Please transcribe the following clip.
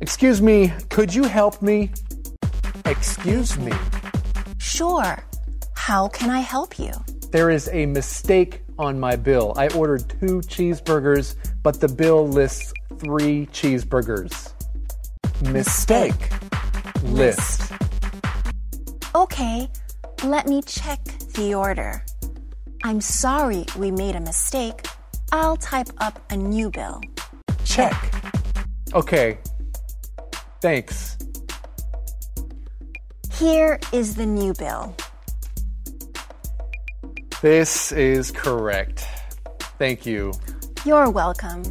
Excuse me, could you help me? Excuse me. Sure. How can I help you? There is a mistake on my bill. I ordered two cheeseburgers, but the bill lists three cheeseburgers. Mistake. List. Okay, let me check the order. I'm sorry we made a mistake. I'll type up a new bill. Check. Okay. Thanks. Here is the new bill. This is correct. Thank you. You're welcome.